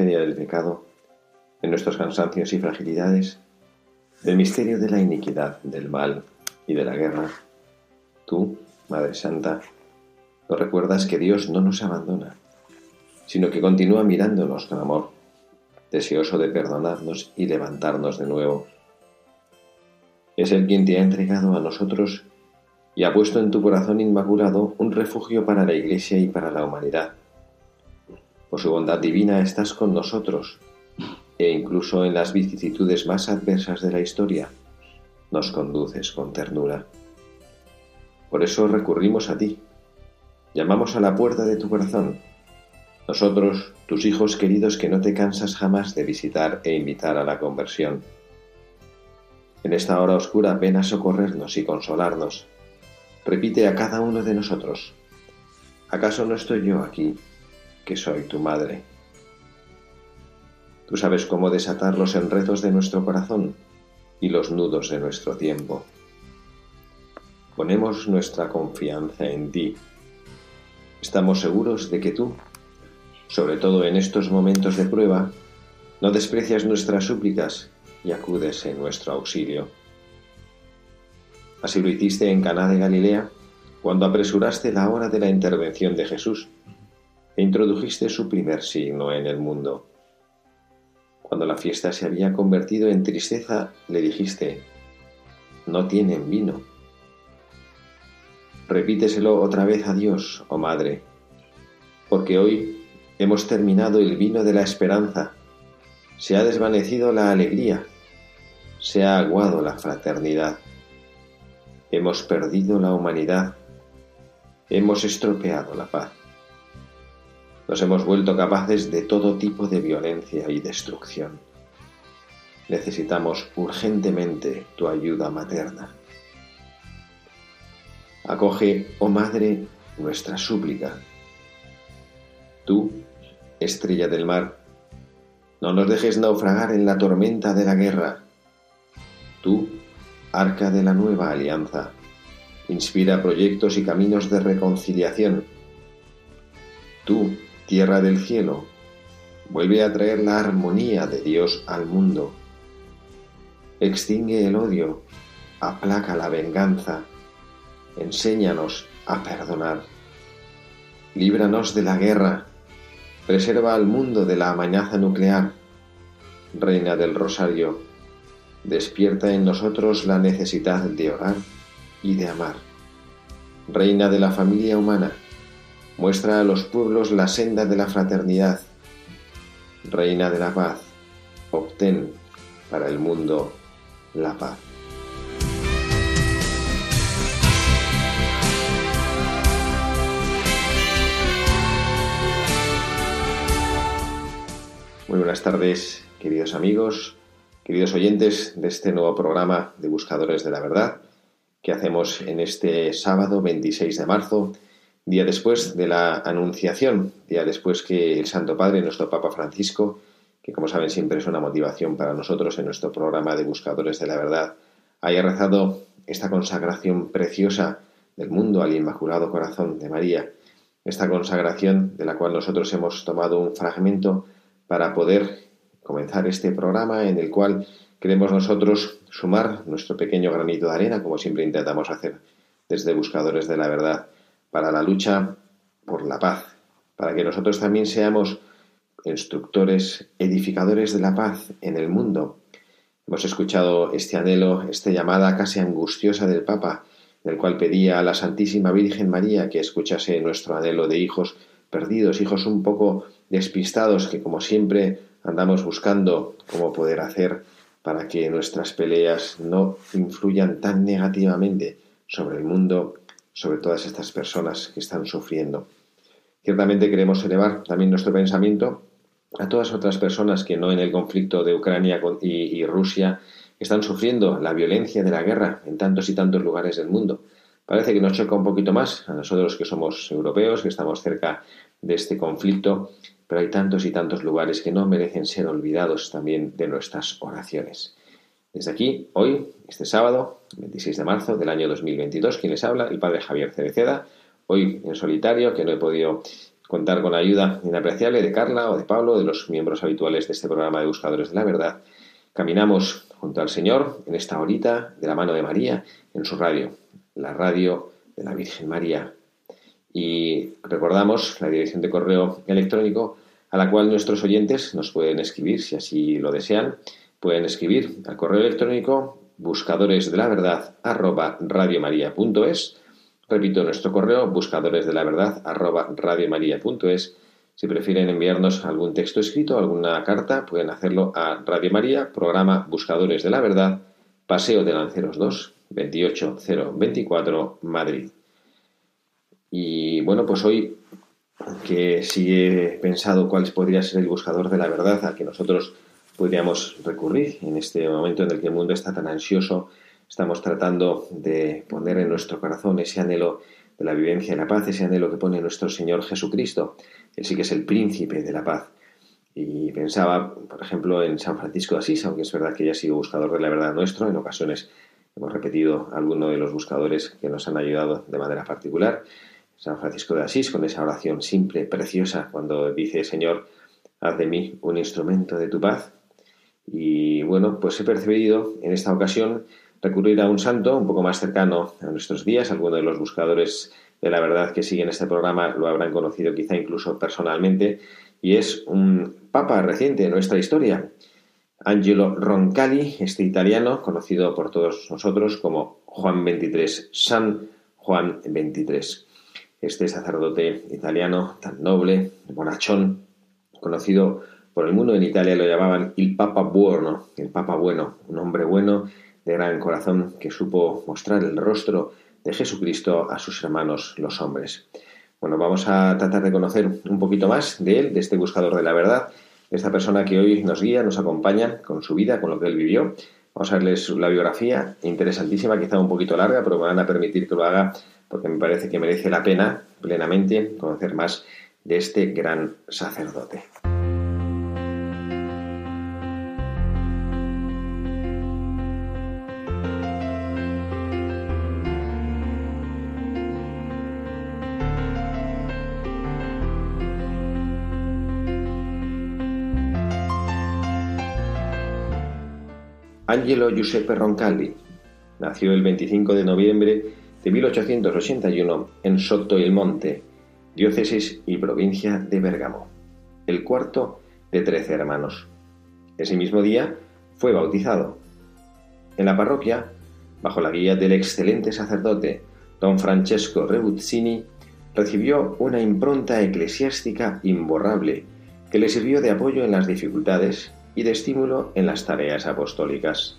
Del pecado, en nuestros cansancios y fragilidades, del misterio de la iniquidad, del mal y de la guerra, tú, Madre Santa, nos recuerdas que Dios no nos abandona, sino que continúa mirándonos con amor, deseoso de perdonarnos y levantarnos de nuevo. Es Él quien te ha entregado a nosotros y ha puesto en tu corazón inmaculado un refugio para la Iglesia y para la humanidad por su bondad divina estás con nosotros e incluso en las vicisitudes más adversas de la historia nos conduces con ternura. Por eso recurrimos a ti. Llamamos a la puerta de tu corazón. Nosotros, tus hijos queridos que no te cansas jamás de visitar e invitar a la conversión. En esta hora oscura ven a socorrernos y consolarnos. Repite a cada uno de nosotros. ¿Acaso no estoy yo aquí que soy tu madre. Tú sabes cómo desatar los enredos de nuestro corazón y los nudos de nuestro tiempo. Ponemos nuestra confianza en ti. Estamos seguros de que tú, sobre todo en estos momentos de prueba, no desprecias nuestras súplicas y acudes en nuestro auxilio. Así lo hiciste en Caná de Galilea, cuando apresuraste la hora de la intervención de Jesús introdujiste su primer signo en el mundo. Cuando la fiesta se había convertido en tristeza, le dijiste, no tienen vino. Repíteselo otra vez a Dios, oh Madre, porque hoy hemos terminado el vino de la esperanza, se ha desvanecido la alegría, se ha aguado la fraternidad, hemos perdido la humanidad, hemos estropeado la paz. Nos hemos vuelto capaces de todo tipo de violencia y destrucción. Necesitamos urgentemente tu ayuda materna. Acoge, oh Madre, nuestra súplica. Tú, estrella del mar, no nos dejes naufragar en la tormenta de la guerra. Tú, arca de la nueva alianza, inspira proyectos y caminos de reconciliación. Tú, tierra del cielo, vuelve a traer la armonía de Dios al mundo. Extingue el odio, aplaca la venganza, enséñanos a perdonar. Líbranos de la guerra, preserva al mundo de la amenaza nuclear. Reina del Rosario, despierta en nosotros la necesidad de orar y de amar. Reina de la familia humana, Muestra a los pueblos la senda de la fraternidad. Reina de la paz, obtén para el mundo la paz. Muy buenas tardes, queridos amigos, queridos oyentes de este nuevo programa de Buscadores de la Verdad que hacemos en este sábado 26 de marzo día después de la Anunciación, día después que el Santo Padre, nuestro Papa Francisco, que como saben siempre es una motivación para nosotros en nuestro programa de Buscadores de la Verdad, haya rezado esta consagración preciosa del mundo al Inmaculado Corazón de María, esta consagración de la cual nosotros hemos tomado un fragmento para poder comenzar este programa en el cual queremos nosotros sumar nuestro pequeño granito de arena, como siempre intentamos hacer desde Buscadores de la Verdad para la lucha por la paz, para que nosotros también seamos instructores, edificadores de la paz en el mundo. Hemos escuchado este anhelo, esta llamada casi angustiosa del Papa, en el cual pedía a la Santísima Virgen María que escuchase nuestro anhelo de hijos perdidos, hijos un poco despistados, que como siempre andamos buscando cómo poder hacer para que nuestras peleas no influyan tan negativamente sobre el mundo, sobre todas estas personas que están sufriendo. Ciertamente queremos elevar también nuestro pensamiento a todas otras personas que no en el conflicto de Ucrania y, Rusia están sufriendo la violencia de la guerra en tantos y tantos lugares del mundo. Parece que nos choca un poquito más a nosotros que somos europeos, que estamos cerca de este conflicto, pero hay tantos y tantos lugares que no merecen ser olvidados también de nuestras oraciones. Desde aquí, hoy, este sábado, 26 de marzo del año 2022, quien les habla, el padre Javier Cereceda, hoy en solitario, que no he podido contar con la ayuda inapreciable de Carla o de Pablo, de los miembros habituales de este programa de Buscadores de la Verdad. Caminamos junto al Señor en esta horita de la mano de María en su radio, la radio de la Virgen María. Y recordamos la dirección de correo electrónico a la cual nuestros oyentes nos pueden escribir, si así lo desean, pueden escribir al correo electrónico buscadores de la verdad arroba radiomaria.es Repito nuestro correo, buscadores de la verdad, arroba radiomaria.es. Si prefieren enviarnos algún texto escrito, alguna carta, pueden hacerlo a Radio María, programa Buscadores de la Verdad, Paseo de Lanceros 2, 28024, Madrid. Y bueno, pues hoy que sí he pensado cuál podría ser el buscador de la verdad al que nosotros podríamos recurrir en este momento en el que el mundo está tan ansioso Estamos tratando de poner en nuestro corazón ese anhelo de la vivencia y la paz, ese anhelo que pone nuestro Señor Jesucristo. Él sí que es el príncipe de la paz. Y pensaba, por ejemplo, en San Francisco de Asís, aunque es verdad que ya ha sido buscador de la verdad nuestro, en ocasiones hemos repetido alguno de los buscadores que nos han ayudado de manera particular. San Francisco de Asís, con esa oración simple, preciosa, cuando dice, Señor, haz de mí un instrumento de tu paz. Y bueno, pues he percibido en esta ocasión recurrir a un santo un poco más cercano a nuestros días. Algunos de los buscadores de la verdad que siguen este programa lo habrán conocido quizá incluso personalmente, y es un papa reciente de nuestra historia, Angelo Roncalli, este italiano, conocido por todos nosotros como Juan XXIII, San Juan XXIII. Este sacerdote italiano tan noble, bonachón, conocido por el mundo en Italia lo llamaban el Papa Buono, el Papa Bueno, un hombre bueno de gran corazón que supo mostrar el rostro de Jesucristo a sus hermanos los hombres. Bueno, vamos a tratar de conocer un poquito más de él, de este buscador de la verdad, de esta persona que hoy nos guía, nos acompaña con su vida, con lo que él vivió. Vamos a verles la biografía, interesantísima, quizá un poquito larga, pero me van a permitir que lo haga porque me parece que merece la pena plenamente conocer más de este gran sacerdote. Angelo Giuseppe Roncalli nació el 25 de noviembre de 1881 en Sotto il Monte, diócesis y provincia de Bergamo, el cuarto de trece hermanos. Ese mismo día fue bautizado. En la parroquia, bajo la guía del excelente sacerdote don Francesco Rebuzzini, recibió una impronta eclesiástica imborrable que le sirvió de apoyo en las dificultades y de estímulo en las tareas apostólicas.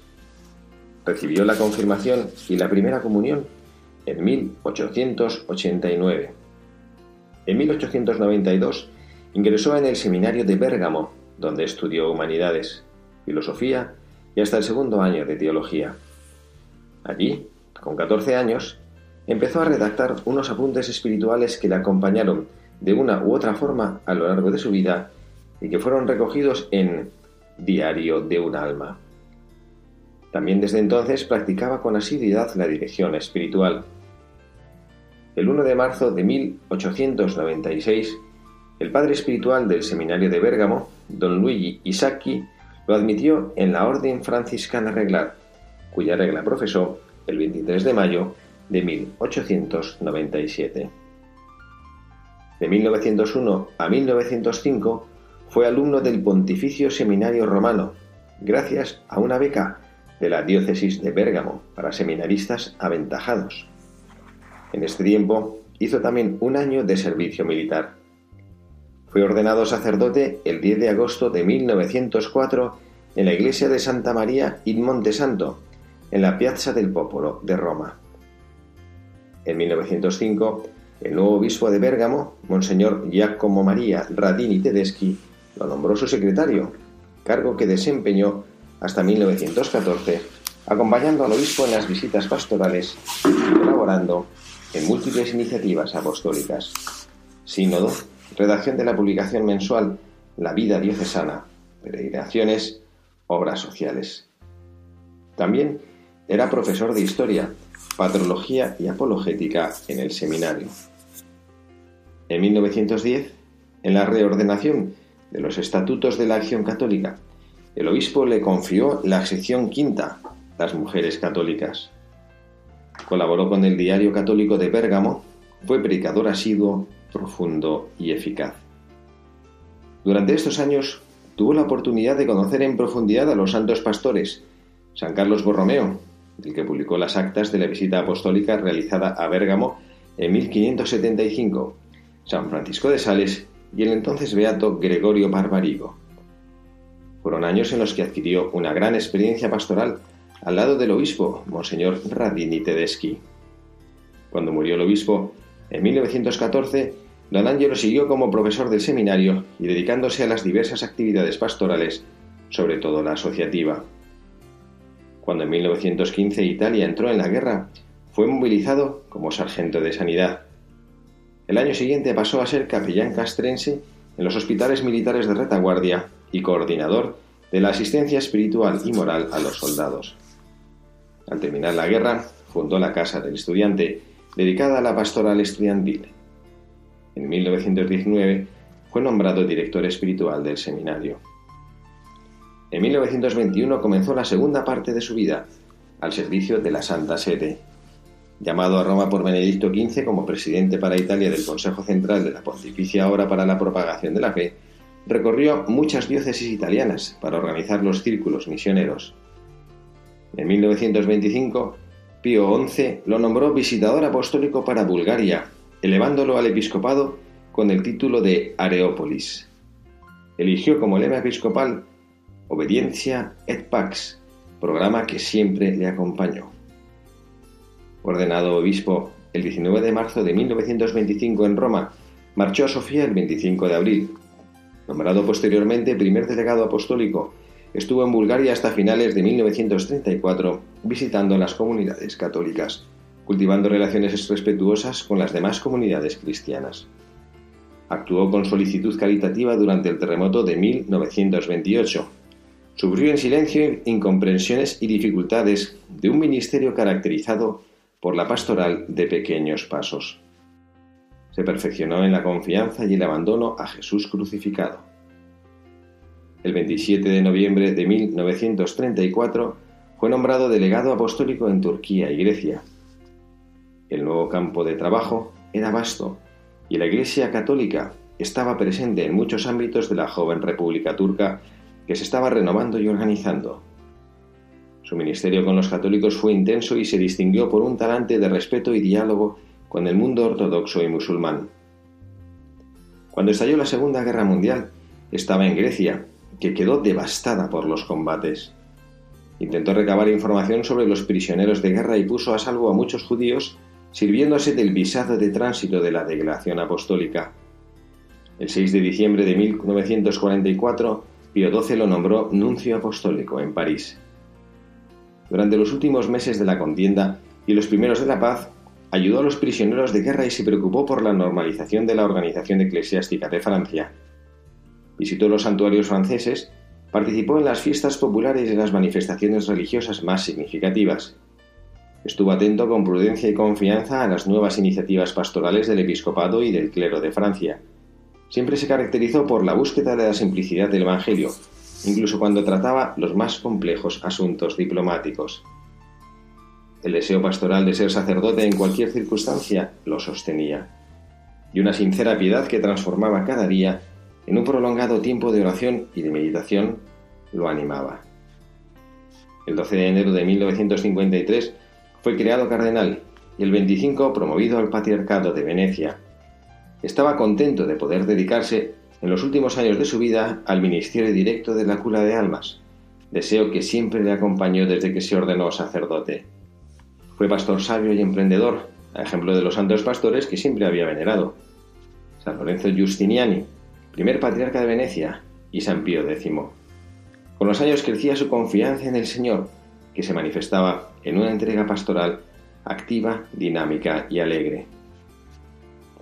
Recibió la confirmación y la primera comunión en 1889. En 1892 ingresó en el seminario de Bérgamo, donde estudió humanidades, filosofía y hasta el segundo año de teología. Allí, con 14 años, empezó a redactar unos apuntes espirituales que le acompañaron de una u otra forma a lo largo de su vida y que fueron recogidos en Diario de un alma. También desde entonces practicaba con asiduidad la dirección espiritual. El 1 de marzo de 1896, el padre espiritual del seminario de Bérgamo, don Luigi Isacchi, lo admitió en la Orden Franciscana Reglar, cuya regla profesó el 23 de mayo de 1897. De 1901 a 1905 fue alumno del Pontificio Seminario Romano, gracias a una beca de la diócesis de Bérgamo para seminaristas aventajados. En este tiempo hizo también un año de servicio militar. Fue ordenado sacerdote el 10 de agosto de 1904 en la iglesia de Santa María in Monte Santo, en la Piazza del Popolo de Roma. En 1905, el nuevo obispo de Bérgamo, Monseñor Giacomo María Radini Tedeschi, lo nombró su secretario, cargo que desempeñó hasta 1914, acompañando al obispo en las visitas pastorales y colaborando en múltiples iniciativas apostólicas. Sínodo, redacción de la publicación mensual La vida diocesana, peregrinaciones, obras sociales. También era profesor de historia, patrología y apologética en el seminario. En 1910, en la reordenación de los estatutos de la acción católica, el obispo le confió la sección quinta, las mujeres católicas. Colaboró con el Diario Católico de Bérgamo, fue predicador asiduo, profundo y eficaz. Durante estos años tuvo la oportunidad de conocer en profundidad a los santos pastores, San Carlos Borromeo, del que publicó las actas de la visita apostólica realizada a Bérgamo en 1575, San Francisco de Sales y el entonces beato Gregorio Barbarigo. Fueron años en los que adquirió una gran experiencia pastoral al lado del obispo, Monseñor Radini Tedeschi. Cuando murió el obispo, en 1914, don Angelo siguió como profesor del seminario y dedicándose a las diversas actividades pastorales, sobre todo la asociativa. Cuando en 1915 Italia entró en la guerra, fue movilizado como sargento de sanidad. El año siguiente pasó a ser capellán castrense en los hospitales militares de retaguardia y coordinador de la asistencia espiritual y moral a los soldados. Al terminar la guerra, fundó la Casa del Estudiante, dedicada a la pastoral estudiantil. En 1919 fue nombrado director espiritual del seminario. En 1921 comenzó la segunda parte de su vida, al servicio de la Santa Sede. Llamado a Roma por Benedicto XV como presidente para Italia del Consejo Central de la Pontificia Hora para la Propagación de la Fe, recorrió muchas diócesis italianas para organizar los círculos misioneros. En 1925, Pío XI lo nombró visitador apostólico para Bulgaria, elevándolo al episcopado con el título de Areópolis. Eligió como lema episcopal Obediencia et Pax, programa que siempre le acompañó. Ordenado obispo el 19 de marzo de 1925 en Roma, marchó a Sofía el 25 de abril. Nombrado posteriormente primer delegado apostólico, estuvo en Bulgaria hasta finales de 1934 visitando las comunidades católicas, cultivando relaciones respetuosas con las demás comunidades cristianas. Actuó con solicitud caritativa durante el terremoto de 1928 Sufrió en silencio incomprensiones y dificultades de un ministerio caracterizado por la pastoral de pequeños pasos. Se perfeccionó en la confianza y el abandono a Jesús crucificado. El 27 de noviembre de 1934 fue nombrado delegado apostólico en Turquía y Grecia. El nuevo campo de trabajo era vasto y la Iglesia católica estaba presente en muchos ámbitos de la joven República Turca que se estaba renovando y organizando. Su ministerio con los católicos fue intenso y se distinguió por un talante de respeto y diálogo con el mundo ortodoxo y musulmán. Cuando estalló la Segunda Guerra Mundial, estaba en Grecia, que quedó devastada por los combates. Intentó recabar información sobre los prisioneros de guerra y puso a salvo a muchos judíos sirviéndose del visado de tránsito de la delegación apostólica. El 6 de diciembre de 1944 Pío XII lo nombró nuncio apostólico en París. Durante los últimos meses de la contienda y los primeros de la paz, ayudó a los prisioneros de guerra y se preocupó por la normalización de la organización eclesiástica de Francia. Visitó los santuarios franceses, participó en las fiestas populares y en las manifestaciones religiosas más significativas. Estuvo atento con prudencia y confianza a las nuevas iniciativas pastorales del episcopado y del clero de Francia siempre se caracterizó por la búsqueda de la simplicidad del Evangelio, incluso cuando trataba los más complejos asuntos diplomáticos. El deseo pastoral de ser sacerdote en cualquier circunstancia lo sostenía, y una sincera piedad que transformaba cada día en un prolongado tiempo de oración y de meditación lo animaba. El 12 de enero de 1953 fue creado cardenal y el 25 promovido al patriarcado de Venecia, estaba contento de poder dedicarse en los últimos años de su vida al ministerio directo de la cura de almas, deseo que siempre le acompañó desde que se ordenó sacerdote. Fue pastor sabio y emprendedor, a ejemplo de los santos pastores que siempre había venerado. San Lorenzo Giustiniani, primer patriarca de Venecia, y San Pío X. Con los años crecía su confianza en el Señor, que se manifestaba en una entrega pastoral activa, dinámica y alegre.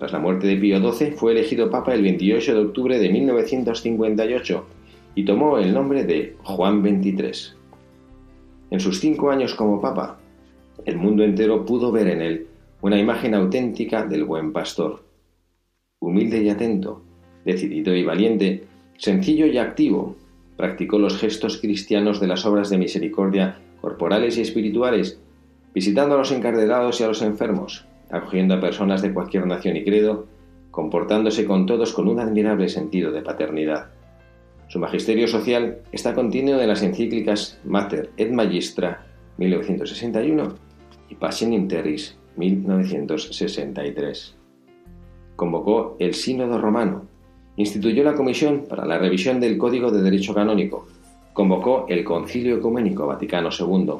Tras la muerte de Pío XII fue elegido Papa el 28 de octubre de 1958 y tomó el nombre de Juan XXIII. En sus cinco años como Papa, el mundo entero pudo ver en él una imagen auténtica del buen pastor. Humilde y atento, decidido y valiente, sencillo y activo, practicó los gestos cristianos de las obras de misericordia corporales y espirituales, visitando a los encarcelados y a los enfermos, acogiendo a personas de cualquier nación y credo, comportándose con todos con un admirable sentido de paternidad. Su magisterio social está continuo en las encíclicas Mater et Magistra 1961 y Passion in 1963. Convocó el Sínodo Romano, instituyó la Comisión para la Revisión del Código de Derecho Canónico, convocó el Concilio Ecuménico Vaticano II.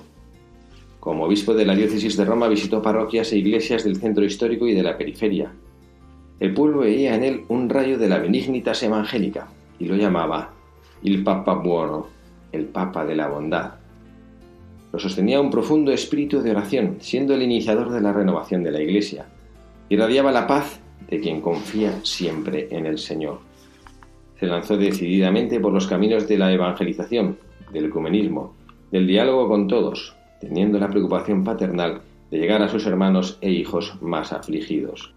Como obispo de la diócesis de Roma visitó parroquias e iglesias del centro histórico y de la periferia. El pueblo veía en él un rayo de la benignitas evangélica y lo llamaba il Papa Buono, el Papa de la Bondad. Lo sostenía un profundo espíritu de oración, siendo el iniciador de la renovación de la Iglesia. Irradiaba la paz de quien confía siempre en el Señor. Se lanzó decididamente por los caminos de la evangelización, del ecumenismo, del diálogo con todos, teniendo la preocupación paternal de llegar a sus hermanos e hijos más afligidos.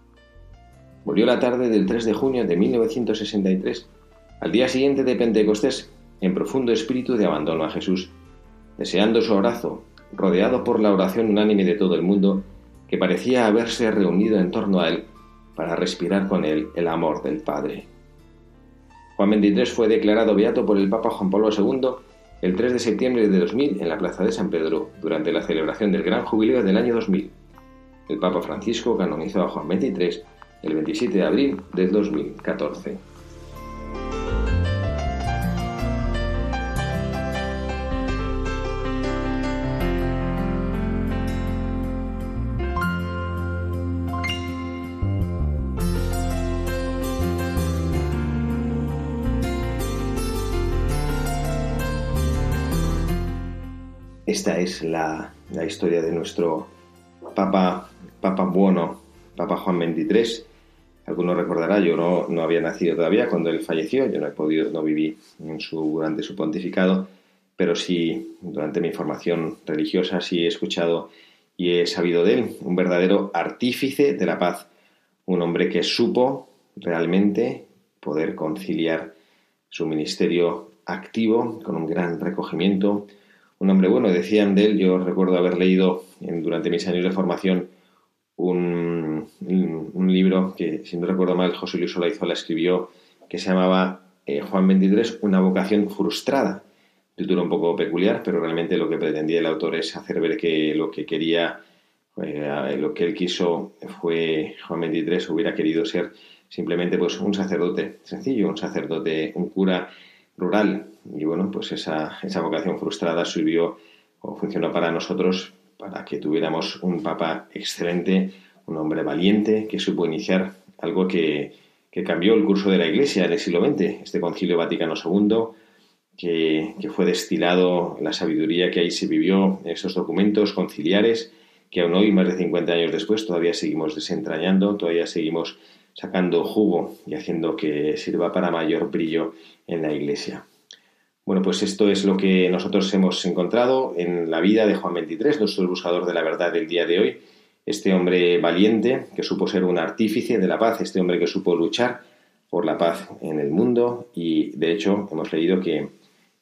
Murió la tarde del 3 de junio de 1963, al día siguiente de Pentecostés, en profundo espíritu de abandono a Jesús, deseando su abrazo, rodeado por la oración unánime de todo el mundo, que parecía haberse reunido en torno a él para respirar con él el amor del Padre. Juan XXIII fue declarado beato por el Papa Juan Pablo II el 3 de septiembre de 2000 en la Plaza de San Pedro, durante la celebración del Gran Jubileo del año 2000. El Papa Francisco canonizó a Juan XXIII el 27 de abril del 2014. Esta es la, historia de nuestro Papa, Papa Bueno, Papa Juan XXIII. Algunos recordará, yo no, no, había nacido todavía cuando él falleció, yo no he podido, no viví en su, durante su pontificado, pero sí durante mi formación religiosa sí he escuchado y he sabido de él, un verdadero artífice de la paz, un hombre que supo realmente poder conciliar su ministerio activo con un gran recogimiento, un hombre bueno. Decían de él, yo recuerdo haber leído durante mis años de formación un, libro que, si no recuerdo mal, José Luis Olaizola escribió, que se llamaba eh, Juan 23, una vocación frustrada. Título un poco peculiar, pero realmente lo que pretendía el autor es hacer ver que lo que quería, eh, lo que él quiso fue Juan 23 hubiera querido ser simplemente pues un sacerdote sencillo, un sacerdote, un cura rural. Y bueno, pues esa, esa vocación frustrada sirvió o funcionó para nosotros para que tuviéramos un papa excelente, un hombre valiente que supo iniciar algo que, que cambió el curso de la Iglesia en el siglo XX, este Concilio Vaticano II, que, que, fue destilado la sabiduría que ahí se vivió en esos documentos conciliares, que aún hoy, más de 50 años después, todavía seguimos desentrañando, todavía seguimos sacando jugo y haciendo que sirva para mayor brillo en la Iglesia. Bueno, pues esto es lo que nosotros hemos encontrado en la vida de Juan XXIII, nuestro buscador de la verdad del día de hoy. Este hombre valiente que supo ser un artífice de la paz, este hombre que supo luchar por la paz en el mundo. Y de hecho hemos leído que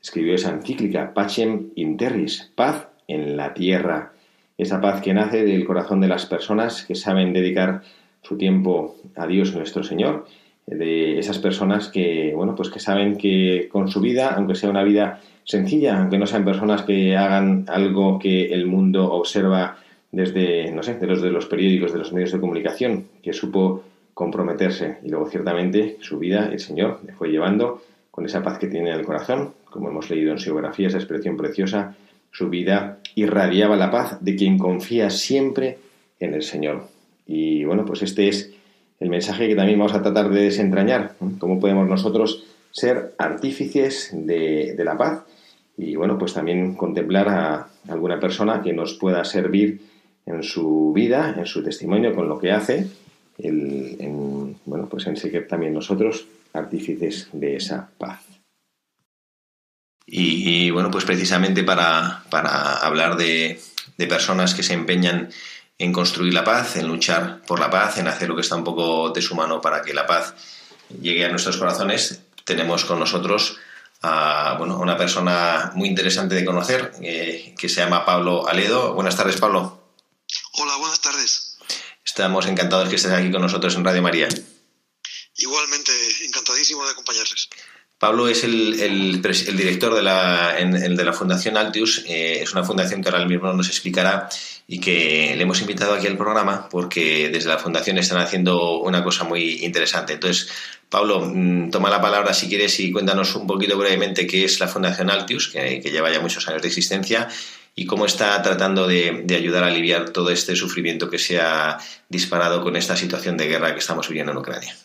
escribió esa encíclica Pacem in Terris, paz en la tierra, esa paz que nace del corazón de las personas que saben dedicar su tiempo a Dios nuestro Señor de esas personas que, bueno, pues que saben que con su vida, aunque sea una vida sencilla, aunque no sean personas que hagan algo que el mundo observa desde, no sé, de los de los periódicos, de los medios de comunicación, que supo comprometerse y luego ciertamente su vida el Señor le fue llevando con esa paz que tiene en el corazón, como hemos leído en su biografía, esa expresión preciosa, su vida irradiaba la paz de quien confía siempre en el Señor. Y bueno, pues este es el mensaje que también vamos a tratar de desentrañar. ¿Cómo podemos nosotros ser artífices de, la paz? Y bueno, pues también contemplar a alguna persona que nos pueda servir en su vida, en su testimonio, con lo que hace, el, bueno, pues en ser también nosotros artífices de esa paz. Y, bueno, pues precisamente para, hablar de, personas que se empeñan en construir la paz, en luchar por la paz, en hacer lo que está un poco de su mano para que la paz llegue a nuestros corazones, tenemos con nosotros a bueno, una persona muy interesante de conocer eh, que se llama Pablo Aledo. Buenas tardes, Pablo. Hola, buenas tardes. Estamos encantados que estés aquí con nosotros en Radio María. Igualmente, encantadísimo de acompañarles. Pablo es el, director de la, de la Fundación Altius. Eh, es una fundación que ahora mismo nos explicará y que le hemos invitado aquí al programa porque desde la Fundación están haciendo una cosa muy interesante. Entonces, Pablo, mm, toma la palabra si quieres y cuéntanos un poquito brevemente qué es la Fundación Altius, que, lleva ya muchos años de existencia, y cómo está tratando de, de, ayudar a aliviar todo este sufrimiento que se ha disparado con esta situación de guerra que estamos viviendo en Ucrania.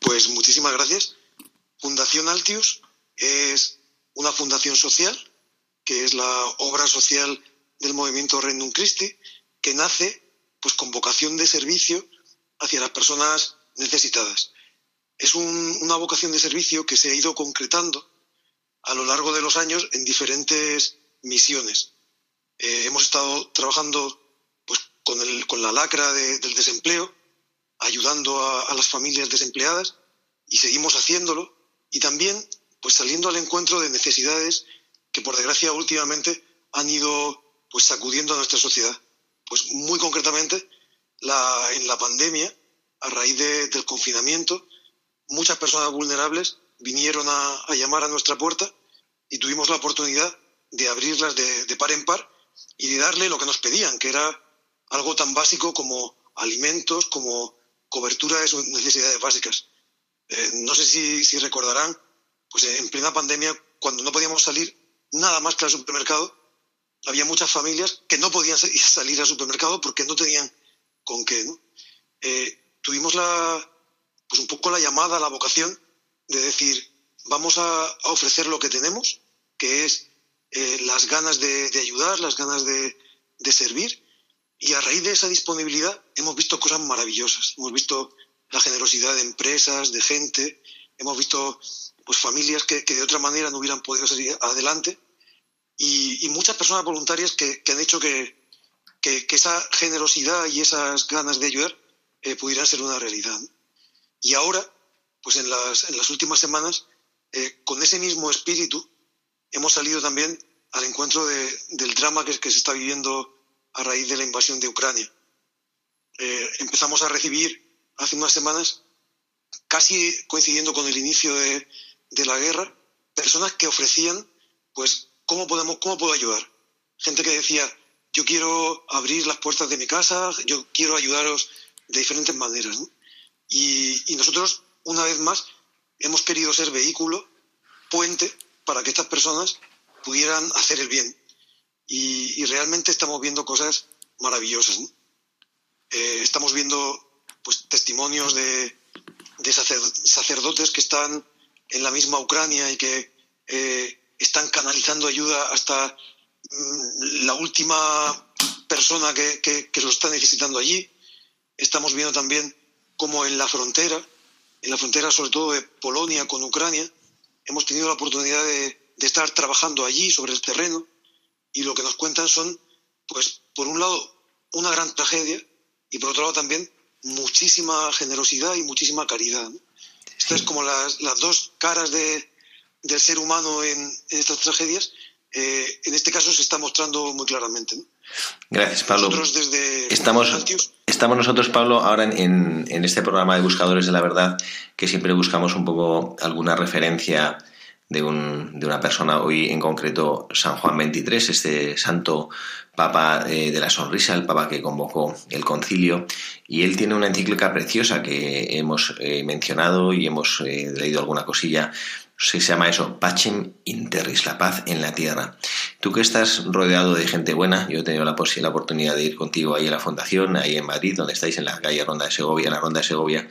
Pues muchísimas gracias. Fundación Altius es una fundación social, que es la obra social del movimiento Rendum Christi, que nace pues con vocación de servicio hacia las personas necesitadas. Es una vocación de servicio que se ha ido concretando a lo largo de los años en diferentes misiones. Eh, hemos estado trabajando pues, con, la lacra del desempleo, ayudando a, las familias desempleadas y seguimos haciéndolo y también pues saliendo al encuentro de necesidades que por desgracia últimamente han ido pues sacudiendo a nuestra sociedad. Pues muy concretamente en la pandemia, a raíz del confinamiento, muchas personas vulnerables vinieron a, llamar a nuestra puerta y tuvimos la oportunidad de abrirlas de, par en par y de darle lo que nos pedían, que era algo tan básico como alimentos, como cobertura de sus necesidades básicas. Eh, no sé si, recordarán, pues en plena pandemia, cuando no podíamos salir nada más que al supermercado, había muchas familias que no podían salir al supermercado porque no tenían con qué. Eh, tuvimos la, pues un poco la llamada, la vocación de decir, vamos a, ofrecer lo que tenemos, que es eh, las ganas de, ayudar, las ganas de, servir, y a raíz de esa disponibilidad hemos visto cosas maravillosas. Hemos visto la generosidad de empresas, de gente, hemos visto pues, familias que, de otra manera no hubieran podido salir adelante y, muchas personas voluntarias que, han hecho que, esa generosidad y esas ganas de ayudar eh, pudieran ser una realidad. Y ahora, pues en las, las últimas semanas, eh, con ese mismo espíritu, hemos salido también al encuentro del drama que, se está viviendo a raíz de la invasión de Ucrania. Eh, empezamos a recibir hace unas semanas, casi coincidiendo con el inicio de, la guerra, personas que ofrecían, pues, ¿cómo, podemos, ¿cómo puedo ayudar? Gente que decía, yo quiero abrir las puertas de mi casa, yo quiero ayudaros de diferentes maneras. Y, nosotros, una vez más, hemos querido ser vehículo, puente, para que estas personas pudieran hacer el bien y, realmente estamos viendo cosas maravillosas. Eh, estamos viendo pues, testimonios de, sacerdotes que están en la misma Ucrania y que eh, están canalizando ayuda hasta mm, la última persona que, que, lo está necesitando allí. Estamos viendo también cómo en la frontera, en la frontera sobre todo de Polonia con Ucrania, hemos tenido la oportunidad de, de estar trabajando allí sobre el terreno y lo que nos cuentan son, pues, por un lado, una gran tragedia y por otro lado también muchísima generosidad y muchísima caridad. Estas es como las, las dos caras de, del ser humano en, estas tragedias. Eh, en este caso se está mostrando muy claramente. Gracias, Pablo. Nosotros desde estamos, estamos nosotros, Pablo, ahora en, en, este programa de Buscadores de la Verdad, que siempre buscamos un poco alguna referencia de, un, de una persona, hoy en concreto San Juan XXIII, este santo papa eh, de la sonrisa, el papa que convocó el concilio, y él tiene una encíclica preciosa que hemos eh, mencionado y hemos leído alguna cosilla se llama eso, Pacem in Terris, la paz en la tierra. Tú que estás rodeado de gente buena, yo he tenido la, la oportunidad de ir contigo ahí a la fundación, ahí en Madrid, donde estáis en la calle Ronda de Segovia, la Ronda de Segovia,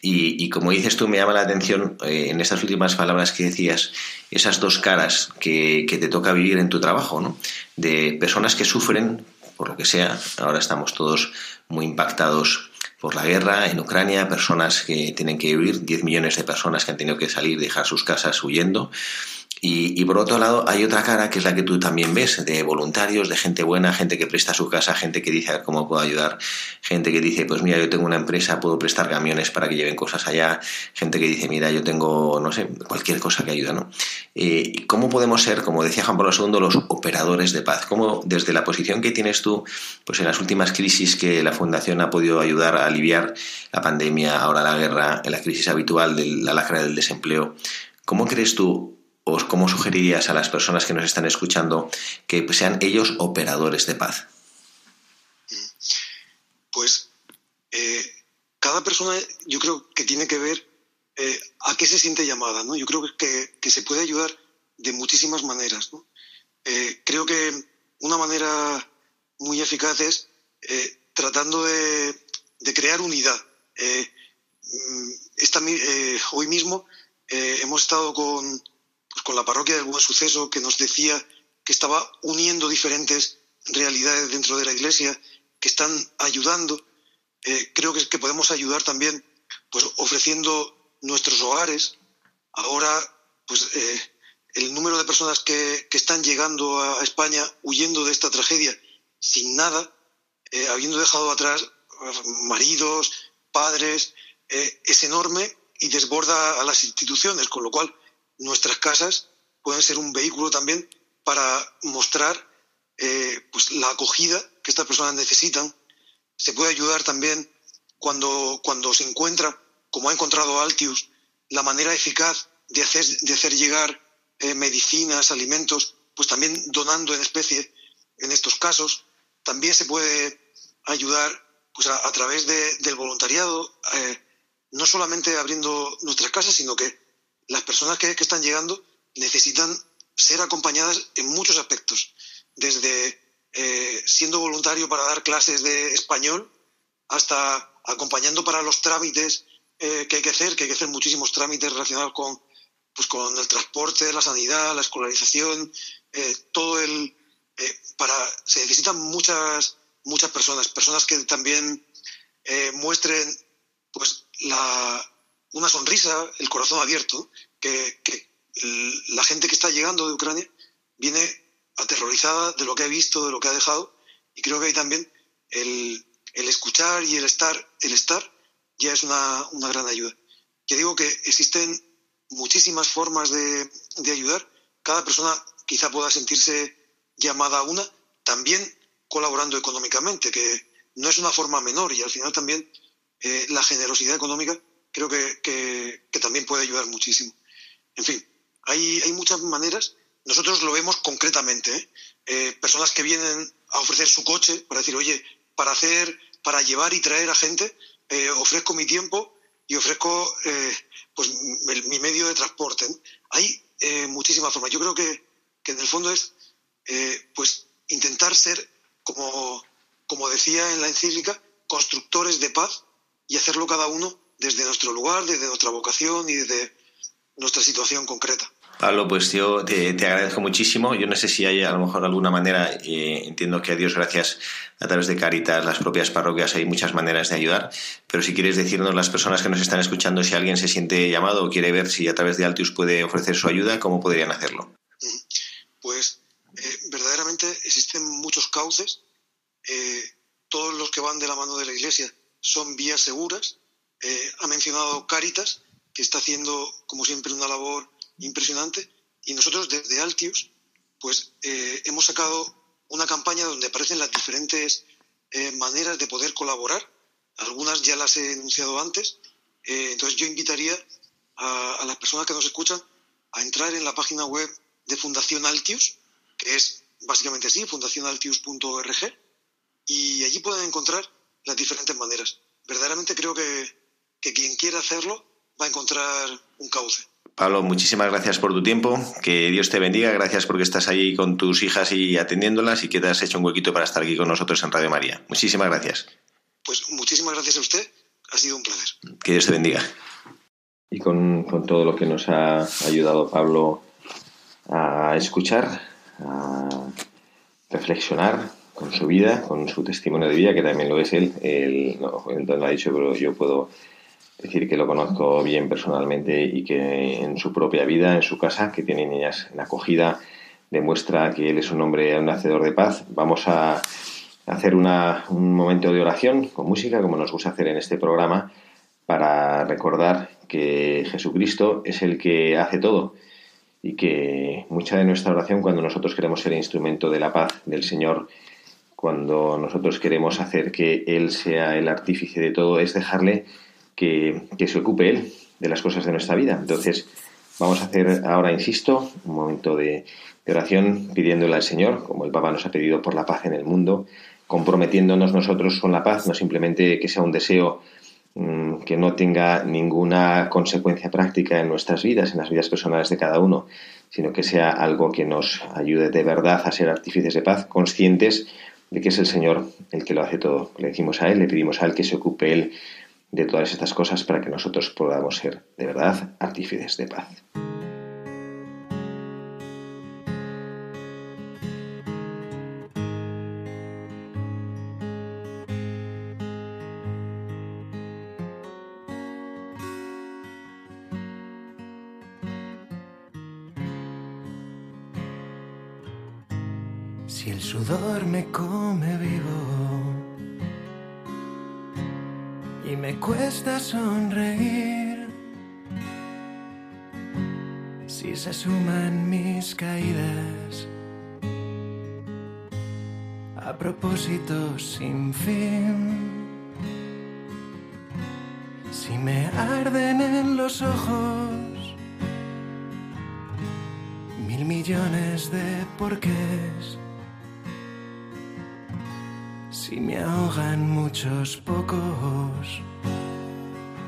y, como dices tú, me llama la atención eh, en estas últimas palabras que decías, esas dos caras que, que, te toca vivir en tu trabajo, ¿no? De personas que sufren, por lo que sea, ahora estamos todos muy impactados por la guerra en Ucrania, personas que tienen que huir, 10 millones de personas que han tenido que salir, dejar sus casas huyendo. Y, por otro lado, hay otra cara que es la que tú también ves, de voluntarios, de gente buena, gente que presta su casa, gente que dice a ver cómo puedo ayudar, gente que dice, pues mira, yo tengo una empresa, puedo prestar camiones para que lleven cosas allá, gente que dice, mira, yo tengo, no sé, cualquier cosa que ayuda, ¿no? Eh, ¿Cómo podemos ser, como decía Juan Pablo II, los operadores de paz? ¿Cómo, desde la posición que tienes tú, pues en las últimas crisis que la Fundación ha podido ayudar a aliviar la pandemia, ahora la guerra, en la crisis habitual de la lacra del desempleo, ¿cómo crees tú cómo sugerirías a las personas que nos están escuchando que sean ellos operadores de paz? Pues eh, cada persona yo creo que tiene que ver eh, a qué se siente llamada, ¿no? Yo creo que, se puede ayudar de muchísimas maneras. Eh, creo que una manera muy eficaz es tratando de, crear unidad. Mm, hoy mismo hemos estado con, con la parroquia del Buen Suceso, que nos decía que estaba uniendo diferentes realidades dentro de la iglesia, que están ayudando. Eh, creo que, podemos ayudar también pues, ofreciendo nuestros hogares. Ahora, pues eh, el número de personas que, que, están llegando a España huyendo de esta tragedia sin nada, eh, habiendo dejado atrás maridos, padres, es enorme y desborda a las instituciones, con lo cual nuestras casas pueden ser un vehículo también para mostrar eh, pues la acogida que estas personas necesitan. Se puede ayudar también cuando, cuando se encuentra, como ha encontrado Altius, la manera eficaz de hacer, de hacer llegar eh, medicinas, alimentos, pues también donando en especie en estos casos. También se puede ayudar pues a, través del voluntariado, eh, no solamente abriendo nuestras casas, sino que las personas que, están llegando necesitan ser acompañadas en muchos aspectos, desde eh, siendo voluntario para dar clases de español hasta acompañando para los trámites eh, que hay que hacer, que hay que hacer muchísimos trámites relacionados con, pues, con el transporte, la sanidad, la escolarización, eh, todo el... para, se necesitan muchas, muchas personas, personas que también muestren pues, la, una sonrisa, el corazón abierto, que, la gente que está llegando de Ucrania viene aterrorizada de lo que ha visto, de lo que ha dejado, y creo que ahí también el, escuchar y el estar, el estar ya es una, gran ayuda. Ya digo que existen muchísimas formas de, ayudar, cada persona quizá pueda sentirse llamada a una, también colaborando económicamente, que no es una forma menor y al final también eh, la generosidad económica creo que, también puede ayudar muchísimo. En fin, hay, hay muchas maneras. Nosotros lo vemos concretamente. ¿eh? Eh, personas que vienen a ofrecer su coche para decir, oye, para hacer, para llevar y traer a gente, eh, ofrezco mi tiempo y ofrezco pues mi medio de transporte. Hay muchísimas formas. Yo creo que, que en el fondo es pues intentar ser, como, como decía en la encíclica, constructores de paz y hacerlo cada uno desde nuestro lugar, desde nuestra vocación y desde nuestra situación concreta. Pablo, pues yo te, agradezco muchísimo. Yo no sé si hay a lo mejor alguna manera, eh, entiendo que a Dios gracias a través de Caritas, las propias parroquias, hay muchas maneras de ayudar, pero si quieres decirnos las personas que nos están escuchando, si alguien se siente llamado o quiere ver si a través de Altius puede ofrecer su ayuda, ¿cómo podrían hacerlo? Pues eh, verdaderamente existen muchos cauces. Eh, todos los que van de la mano de la Iglesia son vías seguras eh, ha mencionado Caritas, que está haciendo, como siempre, una labor impresionante. Y nosotros desde Altius, pues eh, hemos sacado una campaña donde aparecen las diferentes eh, maneras de poder colaborar. Algunas ya las he enunciado antes. entonces yo invitaría a, a, las personas que nos escuchan a entrar en la página web de Fundación Altius, que es básicamente así, fundacionaltius.org, y allí pueden encontrar las diferentes maneras. Verdaderamente creo que, que quien quiera hacerlo va a encontrar un cauce. Pablo, muchísimas gracias por tu tiempo, que Dios te bendiga, gracias porque estás ahí con tus hijas y atendiéndolas y que te has hecho un huequito para estar aquí con nosotros en Radio María. Muchísimas gracias. Pues muchísimas gracias a usted, ha sido un placer. Que Dios te bendiga. Y con, con todo lo que nos ha ayudado Pablo a escuchar, a reflexionar con su vida, con su testimonio de vida, que también lo es él. Él no, lo ha dicho, pero yo puedo decir que lo conozco bien personalmente y que en su propia vida, en su casa, que tiene niñas en acogida, demuestra que él es un hombre, un de paz. Vamos a hacer una, un momento de oración con música, como nos gusta hacer en este programa, para recordar que Jesucristo es el que hace todo y que mucha de nuestra oración, cuando nosotros queremos ser instrumento de la paz del Señor, cuando nosotros queremos hacer que Él sea el artífice de todo, es dejarle que, se ocupe Él de las cosas de nuestra vida. Entonces, vamos a hacer ahora, insisto, un momento de, oración pidiéndole al Señor, como el Papa nos ha pedido por la paz en el mundo, comprometiéndonos nosotros con la paz, no simplemente que sea un deseo mm, que no tenga ninguna consecuencia práctica en nuestras vidas, en las vidas personales de cada uno, sino que sea algo que nos ayude de verdad a ser artífices de paz, conscientes de que es el Señor el que lo hace todo. Le decimos a Él, le pedimos a Él que se ocupe Él de todas estas cosas para que nosotros podamos ser de verdad artífices de paz. Porqués si me ahogan muchos pocos,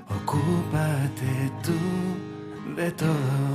ocúpate tú de todo.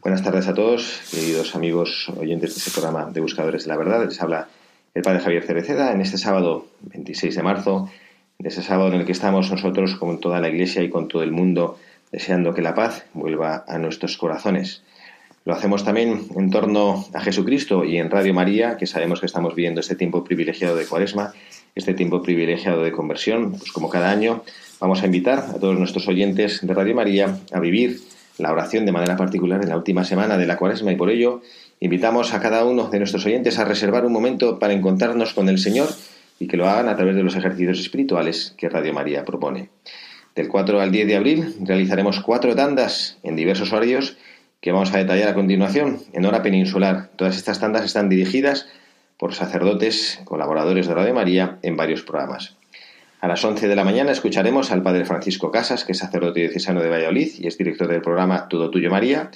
Buenas tardes a todos, queridos amigos oyentes de este programa de Buscadores de la Verdad. Les habla el Padre Javier Cereceda en este sábado 26 de marzo, en este sábado en el que estamos nosotros con toda la Iglesia y con todo el mundo deseando que la paz vuelva a nuestros corazones. Lo hacemos también en torno a Jesucristo y en Radio María, que sabemos que estamos viviendo este tiempo privilegiado de Cuaresma, este tiempo privilegiado de conversión. Pues como cada año, vamos a invitar a todos nuestros oyentes de Radio María a vivir la oración de manera particular en la última semana de la Cuaresma y por ello invitamos a cada uno de nuestros oyentes a reservar un momento para encontrarnos con el Señor y que lo hagan a través de los ejercicios espirituales que Radio María propone. Del 4 al 10 de abril realizaremos cuatro tandas en diversos horarios que vamos a detallar a continuación en hora peninsular. Todas estas tandas están dirigidas por sacerdotes colaboradores de Radio María en varios programas. A las 11 de la mañana escucharemos al padre Francisco Casas, que es sacerdote diocesano de Valladolid y es director del programa Todo Tuyo María.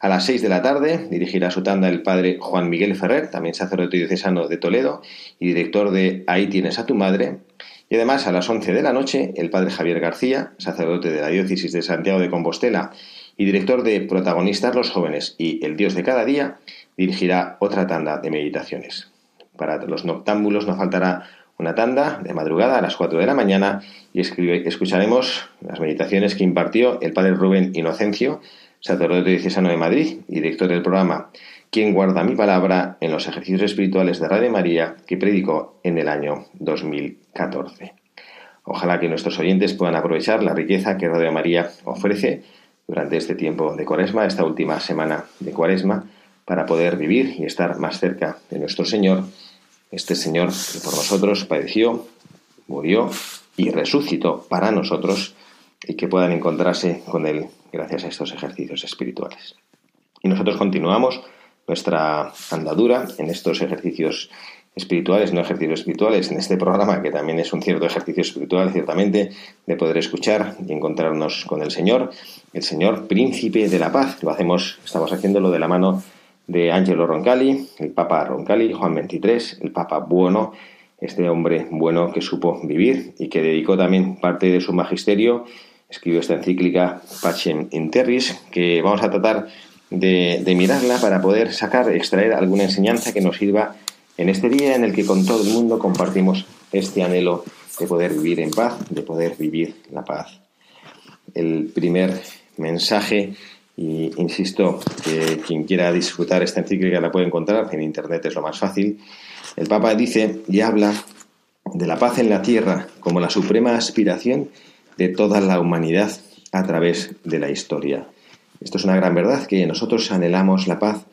A las 6 de la tarde dirigirá su tanda el padre Juan Miguel Ferrer, también sacerdote diocesano de Toledo y director de Ahí tienes a tu madre. Y además a las 11 de la noche el padre Javier García, sacerdote de la diócesis de Santiago de Compostela y director de Protagonistas los Jóvenes y El Dios de cada día, dirigirá otra tanda de meditaciones. Para los noctámbulos nos faltará una tanda de madrugada a las 4 de la mañana y escucharemos las meditaciones que impartió el padre Rubén Inocencio, sacerdote diocesano de Madrid y director del programa Quien guarda mi palabra en los ejercicios espirituales de Radio María que predicó en el año 2014. Ojalá que nuestros oyentes puedan aprovechar la riqueza que Radio María ofrece durante este tiempo de Cuaresma, esta última semana de Cuaresma, para poder vivir y estar más cerca de nuestro Señor, este Señor que por nosotros padeció, murió y resucitó para nosotros y que puedan encontrarse con Él gracias a estos ejercicios espirituales. Y nosotros continuamos nuestra andadura en estos ejercicios espirituales, no ejercicios espirituales, en este programa, que también es un cierto ejercicio espiritual, ciertamente, de poder escuchar y encontrarnos con el Señor, el Señor príncipe de la paz. Lo hacemos, estamos haciéndolo de la mano de Angelo Roncalli, el Papa Roncalli, Juan XXIII, el Papa bueno, este hombre bueno que supo vivir y que dedicó también parte de su magisterio, escribió esta encíclica Pacem in Terris, que vamos a tratar de, de mirarla para poder sacar, extraer alguna enseñanza que nos sirva en este día en el que con todo el mundo compartimos este anhelo de poder vivir en paz, de poder vivir la paz. El primer mensaje, y insisto que quien quiera disfrutar esta encíclica la puede encontrar, en internet es lo más fácil, el Papa dice y habla de la paz en la tierra como la suprema aspiración de toda la humanidad a través de la historia. Esto es una gran verdad, que nosotros anhelamos la paz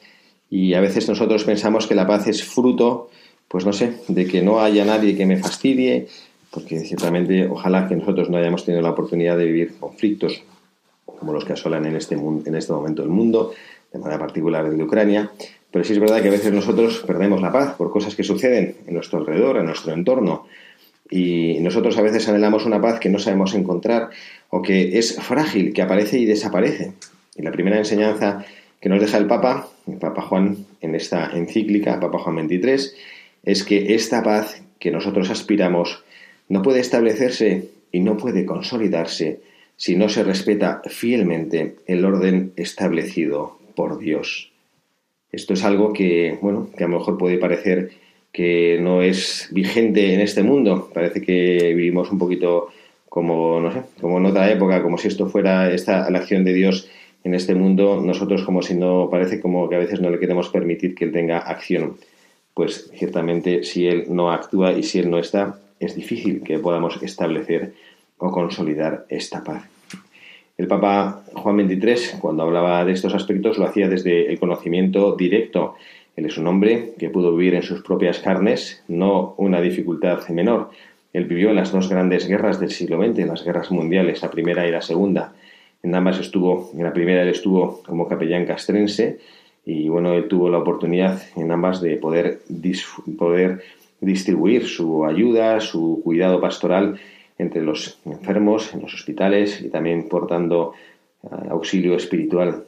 y a veces nosotros pensamos que la paz es fruto, pues no sé, de que no haya nadie que me fastidie, porque ciertamente ojalá que nosotros no hayamos tenido la oportunidad de vivir conflictos como los que asolan en este, en este momento el mundo, de manera particular el de Ucrania, pero sí es verdad que a veces nosotros perdemos la paz por cosas que suceden en nuestro alrededor, en nuestro entorno, y nosotros a veces anhelamos una paz que no sabemos encontrar o que es frágil, que aparece y desaparece. Y la primera enseñanza que nos deja el Papa, el Papa Juan, en esta encíclica, Papa Juan XXIII, es que esta paz que nosotros aspiramos no puede establecerse y no puede consolidarse si no se respeta fielmente el orden establecido por Dios. Esto es algo que, bueno, que a lo mejor puede parecer que no es vigente en este mundo. Parece que vivimos un poquito como, no sé, como en otra época, como si esto fuera esta, la acción de Dios en este mundo nosotros como si no parece como que a veces no le queremos permitir que él tenga acción. Pues ciertamente si él no actúa y si él no está, es difícil que podamos establecer o consolidar esta paz. El Papa Juan XXIII, cuando hablaba de estos aspectos, lo hacía desde el conocimiento directo. Él es un hombre que pudo vivir en sus propias carnes, no una dificultad menor. Él vivió en las dos grandes guerras del siglo XX, las guerras mundiales, la primera y la segunda. En ambas estuvo, en la primera él estuvo como capellán castrense y bueno, él tuvo la oportunidad en ambas de poder, poder distribuir su ayuda, su cuidado pastoral entre los enfermos en los hospitales y también portando eh, auxilio espiritual.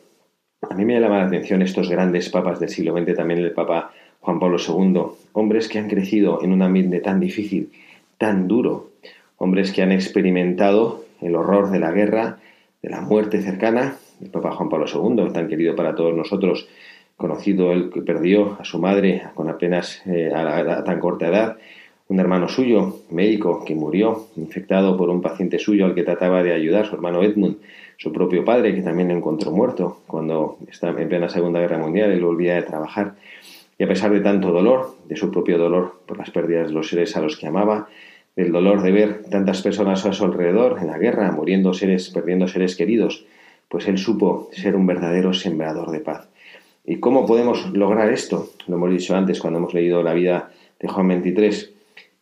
A mí me llama la atención estos grandes papas del siglo XX, también el Papa Juan Pablo II, hombres que han crecido en un ambiente tan difícil, tan duro, hombres que han experimentado el horror de la guerra, de la muerte cercana, el Papa Juan Pablo II, tan querido para todos nosotros, conocido él que perdió a su madre con apenas eh, a, tan corta edad, un hermano suyo, médico, que murió infectado por un paciente suyo al que trataba de ayudar, su hermano Edmund, su propio padre, que también lo encontró muerto cuando estaba en plena Segunda Guerra Mundial, él volvía de trabajar. Y a pesar de tanto dolor, de su propio dolor por las pérdidas de los seres a los que amaba, del dolor de ver tantas personas a su alrededor en la guerra, muriendo seres, perdiendo seres queridos, pues él supo ser un verdadero sembrador de paz. ¿Y cómo podemos lograr esto? Lo hemos dicho antes cuando hemos leído la vida de Juan 23.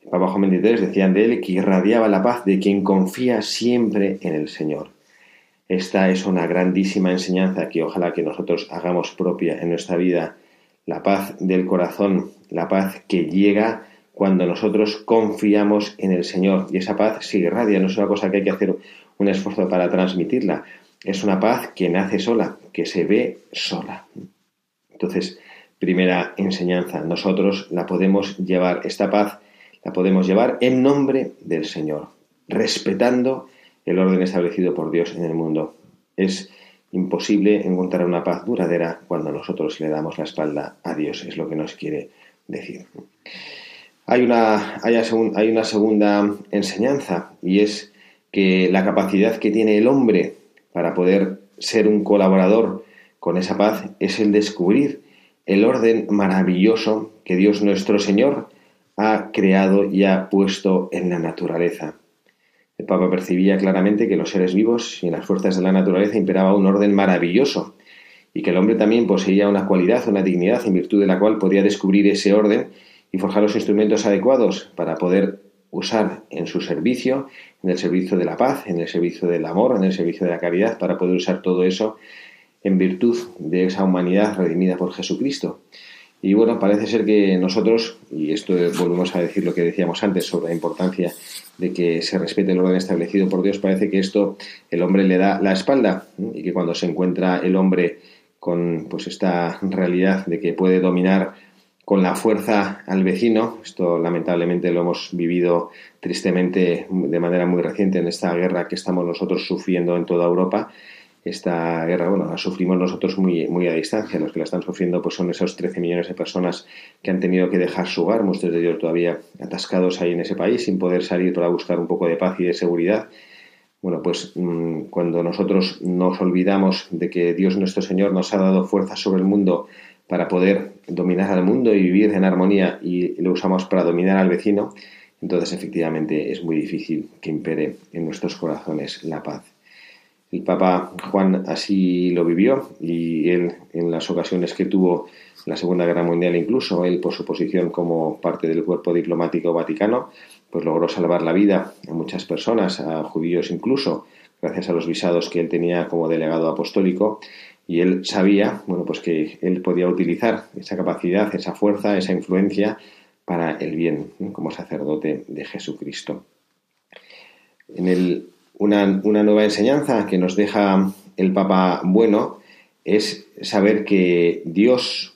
El Papa Juan 23 decían de él que irradiaba la paz de quien confía siempre en el Señor. Esta es una grandísima enseñanza que ojalá que nosotros hagamos propia en nuestra vida. La paz del corazón, la paz que llega cuando nosotros confiamos en el Señor. Y esa paz se irradia, no es una cosa que hay que hacer un esfuerzo para transmitirla. Es una paz que nace sola, que se ve sola. Entonces, primera enseñanza, nosotros la podemos llevar, esta paz la podemos llevar en nombre del Señor, respetando el orden establecido por Dios en el mundo. Es imposible encontrar una paz duradera cuando nosotros le damos la espalda a Dios, es lo que nos quiere decir. Hay una, hay segunda enseñanza y es que la capacidad que tiene el hombre para poder ser un colaborador con esa paz es el descubrir el orden maravilloso que Dios nuestro Señor ha creado y ha puesto en la naturaleza. El Papa percibía claramente que los seres vivos y las fuerzas de la naturaleza imperaba un orden maravilloso y que el hombre también poseía una cualidad, una dignidad en virtud de la cual podía descubrir ese orden y forjar los instrumentos adecuados para poder usar en su servicio, en el servicio de la paz, en el servicio del amor, en el servicio de la caridad, para poder usar todo eso en virtud de esa humanidad redimida por Jesucristo. Y bueno, parece ser que nosotros, y esto volvemos a decir lo que decíamos antes sobre la importancia de que se respete el orden establecido por Dios, parece que esto el hombre le da la espalda y que cuando se encuentra el hombre con pues esta realidad de que puede dominar con la fuerza al vecino, esto lamentablemente lo hemos vivido tristemente de manera muy reciente en esta guerra que estamos nosotros sufriendo en toda Europa, esta guerra, bueno, la sufrimos nosotros muy, muy a distancia. Los que la están sufriendo pues son esos 13 millones de personas que han tenido que dejar su hogar, muchos de ellos todavía atascados ahí en ese país, sin poder salir para buscar un poco de paz y de seguridad. Bueno, pues mm, cuando nosotros nos olvidamos de que Dios nuestro Señor nos ha dado fuerza sobre el mundo para poder dominar al mundo y vivir en armonía y lo usamos para dominar al vecino, entonces efectivamente es muy difícil que impere en nuestros corazones la paz. El Papa Juan así lo vivió y él en las ocasiones que tuvo la Segunda Guerra Mundial incluso, él por su posición como parte del cuerpo diplomático vaticano, pues logró salvar la vida a muchas personas, a judíos incluso, gracias a los visados que él tenía como delegado apostólico y él sabía, bueno, pues que él podía utilizar esa capacidad, esa fuerza, esa influencia para el bien como sacerdote de Jesucristo. En el una, nueva enseñanza que nos deja el Papa Bueno es saber que Dios,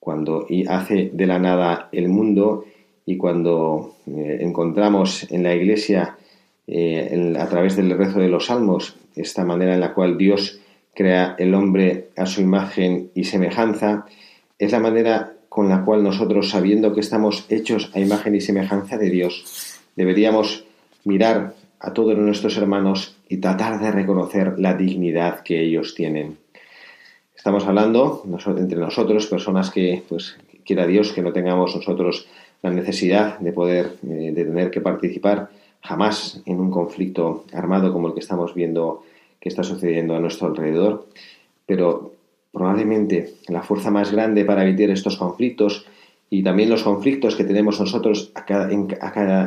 cuando hace de la nada el mundo y cuando eh, encontramos en la Iglesia, eh, a través del rezo de los salmos, esta manera en la cual Dios crea el hombre a su imagen y semejanza, es la manera con la cual nosotros, sabiendo que estamos hechos a imagen y semejanza de Dios, deberíamos mirar a todos nuestros hermanos y tratar de reconocer la dignidad que ellos tienen. Estamos hablando entre nosotros, personas que, pues, quiera Dios que no tengamos nosotros la necesidad de poder, eh, de tener que participar jamás en un conflicto armado como el que estamos viendo que está sucediendo a nuestro alrededor, pero probablemente la fuerza más grande para evitar estos conflictos y también los conflictos que tenemos nosotros en,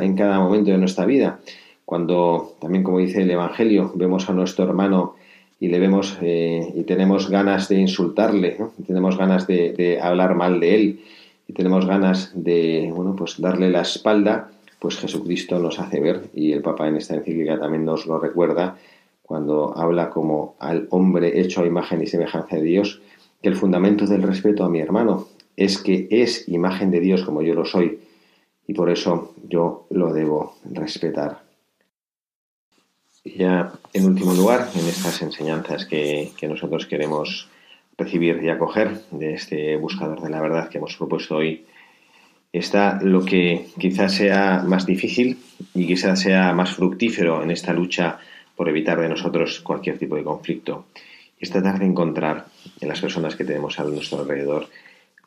en cada momento de nuestra vida. Cuando también como dice el Evangelio vemos a nuestro hermano y le vemos eh, y tenemos ganas de insultarle, tenemos ganas de, hablar mal de él y tenemos ganas de bueno pues darle la espalda, pues Jesucristo nos hace ver y el Papa en esta encíclica también nos lo recuerda cuando habla como al hombre hecho a imagen y semejanza de Dios, que el fundamento del respeto a mi hermano es que es imagen de Dios como yo lo soy y por eso yo lo debo respetar. Ya, en último lugar, en estas enseñanzas que, nosotros queremos recibir y acoger de este buscador de la verdad que hemos propuesto hoy, está lo que quizás sea más difícil y quizás sea más fructífero en esta lucha por evitar de nosotros cualquier tipo de conflicto. Y es tratar de encontrar en las personas que tenemos a nuestro alrededor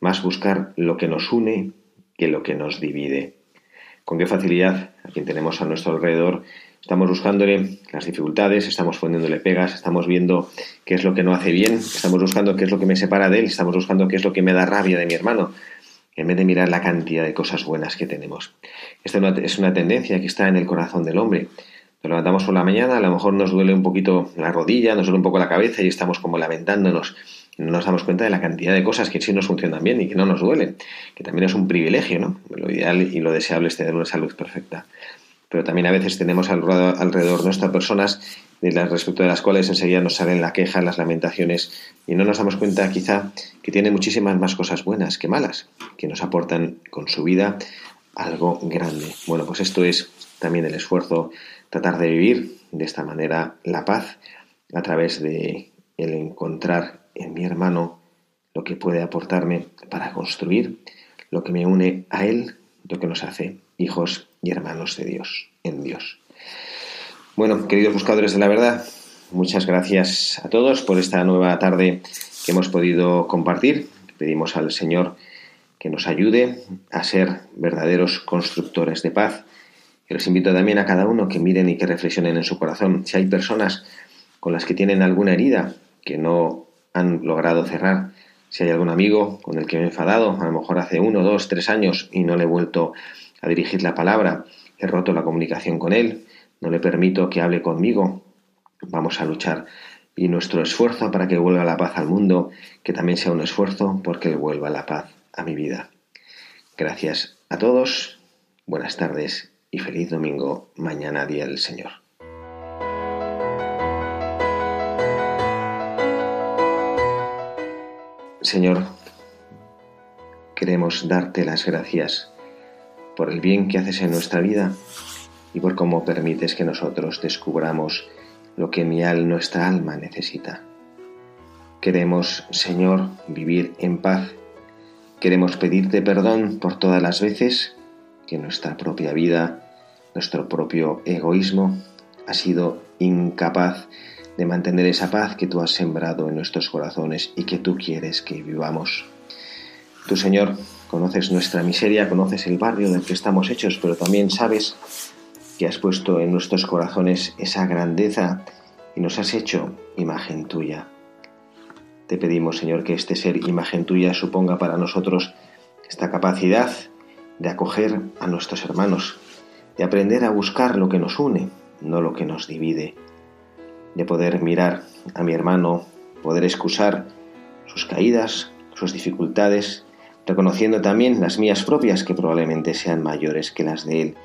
más buscar lo que nos une que lo que nos divide. Con qué facilidad a quien tenemos a nuestro alrededor estamos buscándole las dificultades, estamos poniéndole pegas, estamos viendo qué es lo que no hace bien, estamos buscando qué es lo que me separa de él, estamos buscando qué es lo que me da rabia de mi hermano, en vez de mirar la cantidad de cosas buenas que tenemos. Esta es una tendencia que está en el corazón del hombre. Nos levantamos por la mañana, a lo mejor nos duele un poquito la rodilla, nos duele un poco la cabeza y estamos como lamentándonos. No nos damos cuenta de la cantidad de cosas que sí nos funcionan bien y que no nos duelen, que también es un privilegio, ¿no? Lo ideal y lo deseable es tener una salud perfecta pero también a veces tenemos alrededor nuestras personas de las, respecto de las cuales enseguida nos salen la queja, las lamentaciones, y no nos damos cuenta quizá que tiene muchísimas más cosas buenas que malas, que nos aportan con su vida algo grande. Bueno, pues esto es también el esfuerzo, tratar de vivir de esta manera la paz a través de el encontrar en mi hermano lo que puede aportarme para construir lo que me une a él, lo que nos hace hijos y hermanos de Dios, en Dios. Bueno, queridos buscadores de la verdad, muchas gracias a todos por esta nueva tarde que hemos podido compartir. Pedimos al Señor que nos ayude a ser verdaderos constructores de paz. Y les invito también a cada uno que miren y que reflexionen en su corazón. Si hay personas con las que tienen alguna herida que no han logrado cerrar, si hay algún amigo con el que me he enfadado, a lo mejor hace uno, dos, tres años y no le he vuelto a dirigir la palabra, he roto la comunicación con él, no le permito que hable conmigo, vamos a luchar. Y nuestro esfuerzo para que vuelva la paz al mundo, que también sea un esfuerzo porque él vuelva la paz a mi vida. Gracias a todos, buenas tardes y feliz domingo, mañana día del Señor. Señor, queremos darte las gracias por el bien que haces en nuestra vida y por cómo permites que nosotros descubramos lo que mi al, nuestra alma necesita. Queremos, Señor, vivir en paz. Queremos pedirte perdón por todas las veces que nuestra propia vida, nuestro propio egoísmo ha sido incapaz de mantener esa paz que tú has sembrado en nuestros corazones y que tú quieres que vivamos. Tú, Señor, conoces nuestra miseria, conoces el barrio del que estamos hechos, pero también sabes que has puesto en nuestros corazones esa grandeza y nos has hecho imagen tuya. Te pedimos, Señor, que este ser imagen tuya suponga para nosotros esta capacidad de acoger a nuestros hermanos, de aprender a buscar lo que nos une, no lo que nos divide, de poder mirar a mi hermano, poder excusar sus caídas, sus dificultades, reconociendo también las mías propias que probablemente sean mayores que las de Él.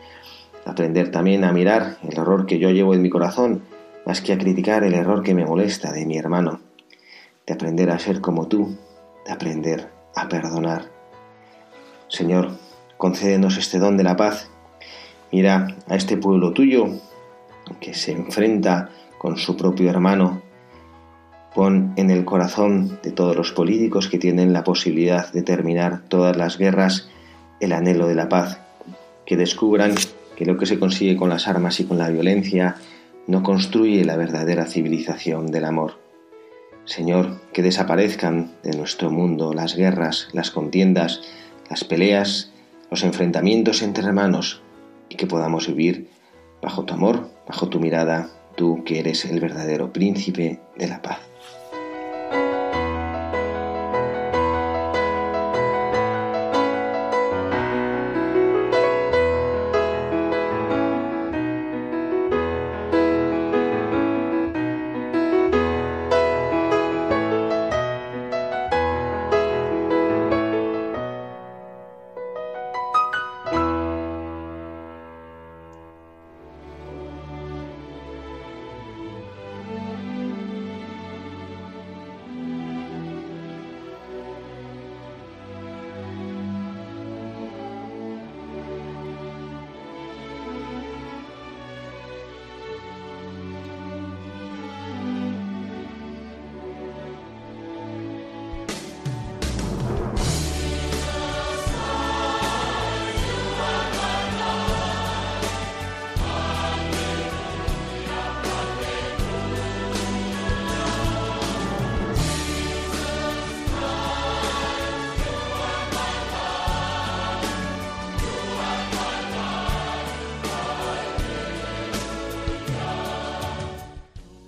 Aprender también a mirar el error que yo llevo en mi corazón, más que a criticar el error que me molesta de mi hermano. De aprender a ser como tú, de aprender a perdonar. Señor, concédenos este don de la paz. Mira a este pueblo tuyo que se enfrenta con su propio hermano Pon en el corazón de todos los políticos que tienen la posibilidad de terminar todas las guerras el anhelo de la paz, que descubran que lo que se consigue con las armas y con la violencia no construye la verdadera civilización del amor. Señor, que desaparezcan de nuestro mundo las guerras, las contiendas, las peleas, los enfrentamientos entre hermanos y que podamos vivir bajo tu amor, bajo tu mirada, tú que eres el verdadero príncipe de la paz.